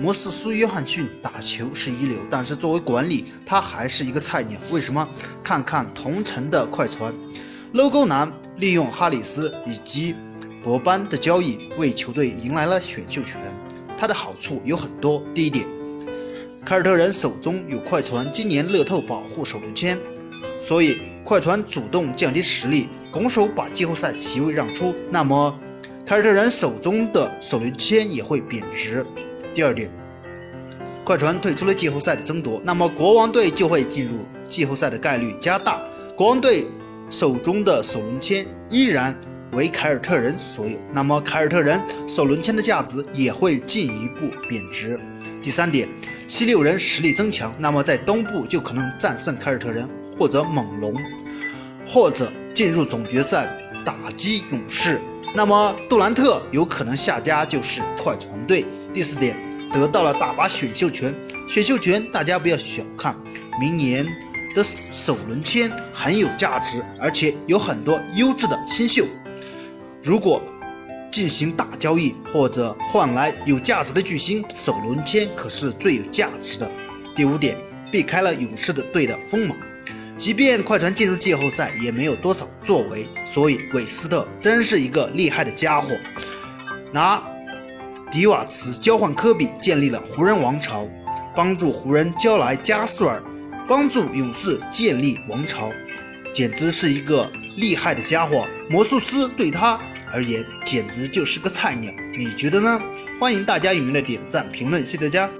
摩斯苏约翰逊打球是一流，但是作为管理，他还是一个菜鸟。为什么？看看同城的快船，logo 男利用哈里斯以及博班的交易，为球队迎来了选秀权。它的好处有很多。第一点，凯尔特人手中有快船今年乐透保护首轮签，所以快船主动降低实力，拱手把季后赛席位让出，那么凯尔特人手中的首轮签也会贬值。第二点，快船退出了季后赛的争夺，那么国王队就会进入季后赛的概率加大。国王队手中的首轮签依然为凯尔特人所有，那么凯尔特人首轮签的价值也会进一步贬值。第三点，七六人实力增强，那么在东部就可能战胜凯尔特人或者猛龙，或者进入总决赛打击勇士，那么杜兰特有可能下家就是快船队。第四点。得到了大把选秀权，选秀权大家不要小看，明年的首轮签很有价值，而且有很多优质的新秀。如果进行大交易或者换来有价值的巨星，首轮签可是最有价值的。第五点，避开了勇士的队的锋芒，即便快船进入季后赛也没有多少作为，所以韦斯特真是一个厉害的家伙。拿。迪瓦茨交换科比，建立了湖人王朝，帮助湖人交来加索尔，帮助勇士建立王朝，简直是一个厉害的家伙。魔术师对他而言简直就是个菜鸟，你觉得呢？欢迎大家踊跃的点赞评论，谢谢大家。